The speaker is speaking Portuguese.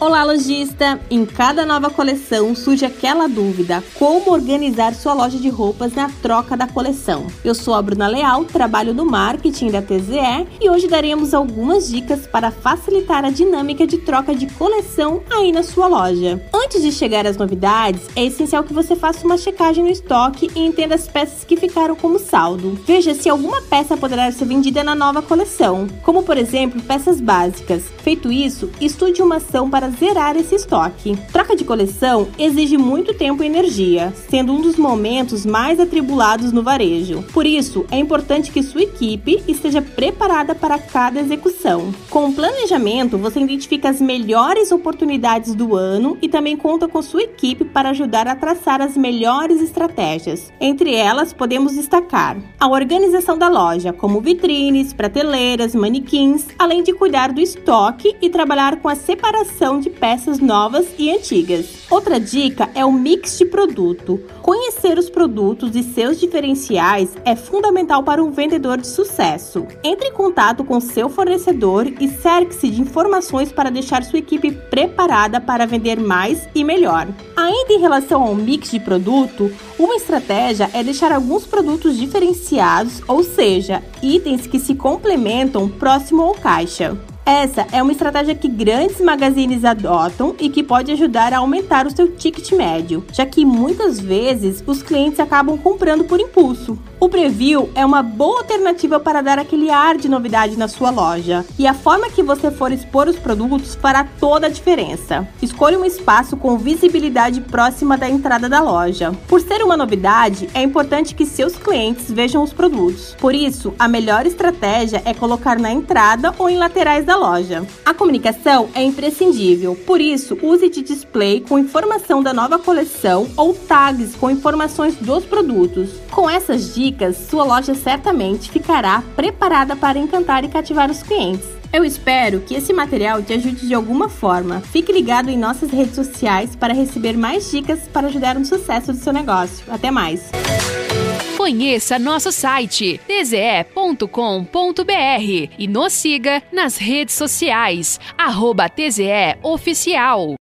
Olá, lojista! Em cada nova coleção surge aquela dúvida: como organizar sua loja de roupas na troca da coleção? Eu sou a Bruna Leal, trabalho no marketing da TZE e hoje daremos algumas dicas para facilitar a dinâmica de troca de coleção aí na sua loja. Antes de chegar às novidades, é essencial que você faça uma checagem no estoque e entenda as peças que ficaram como saldo. Veja se alguma peça poderá ser vendida na nova coleção, como por exemplo peças básicas. Feito isso, estude uma ação para zerar esse estoque. Troca de coleção exige muito tempo e energia, sendo um dos momentos mais atribulados no varejo. Por isso, é importante que sua equipe esteja preparada para cada execução. Com o planejamento, você identifica as melhores oportunidades do ano e também conta com sua equipe para ajudar a traçar as melhores estratégias. Entre elas, podemos destacar a organização da loja, como vitrines, prateleiras, manequins, além de cuidar do estoque e trabalhar com a separação de peças novas e antigas. Outra dica é o mix de produto. Conhecer os produtos e seus diferenciais é fundamental para um vendedor de sucesso. Entre em contato com seu fornecedor e cerque-se de informações para deixar sua equipe preparada para vender mais e melhor. Ainda em relação ao mix de produto, uma estratégia é deixar alguns produtos diferenciados, ou seja, itens que se complementam próximo ao caixa. Essa é uma estratégia que grandes magazines adotam e que pode ajudar a aumentar o seu ticket médio, já que muitas vezes os clientes acabam comprando por impulso. O preview é uma boa alternativa para dar aquele ar de novidade na sua loja, e a forma que você for expor os produtos fará toda a diferença. Escolha um espaço com visibilidade próxima da entrada da loja. Por ser uma novidade, é importante que seus clientes vejam os produtos. Por isso, a melhor estratégia é colocar na entrada ou em laterais da loja. A comunicação é imprescindível, por isso, use de display com informação da nova coleção ou tags com informações dos produtos. Com essas dicas, sua loja certamente ficará preparada para encantar e cativar os clientes. Eu espero que esse material te ajude de alguma forma. Fique ligado em nossas redes sociais para receber mais dicas para ajudar no sucesso do seu negócio. Até mais! Conheça nosso site tze.com.br e nos siga nas redes sociais, arroba TZE Oficial.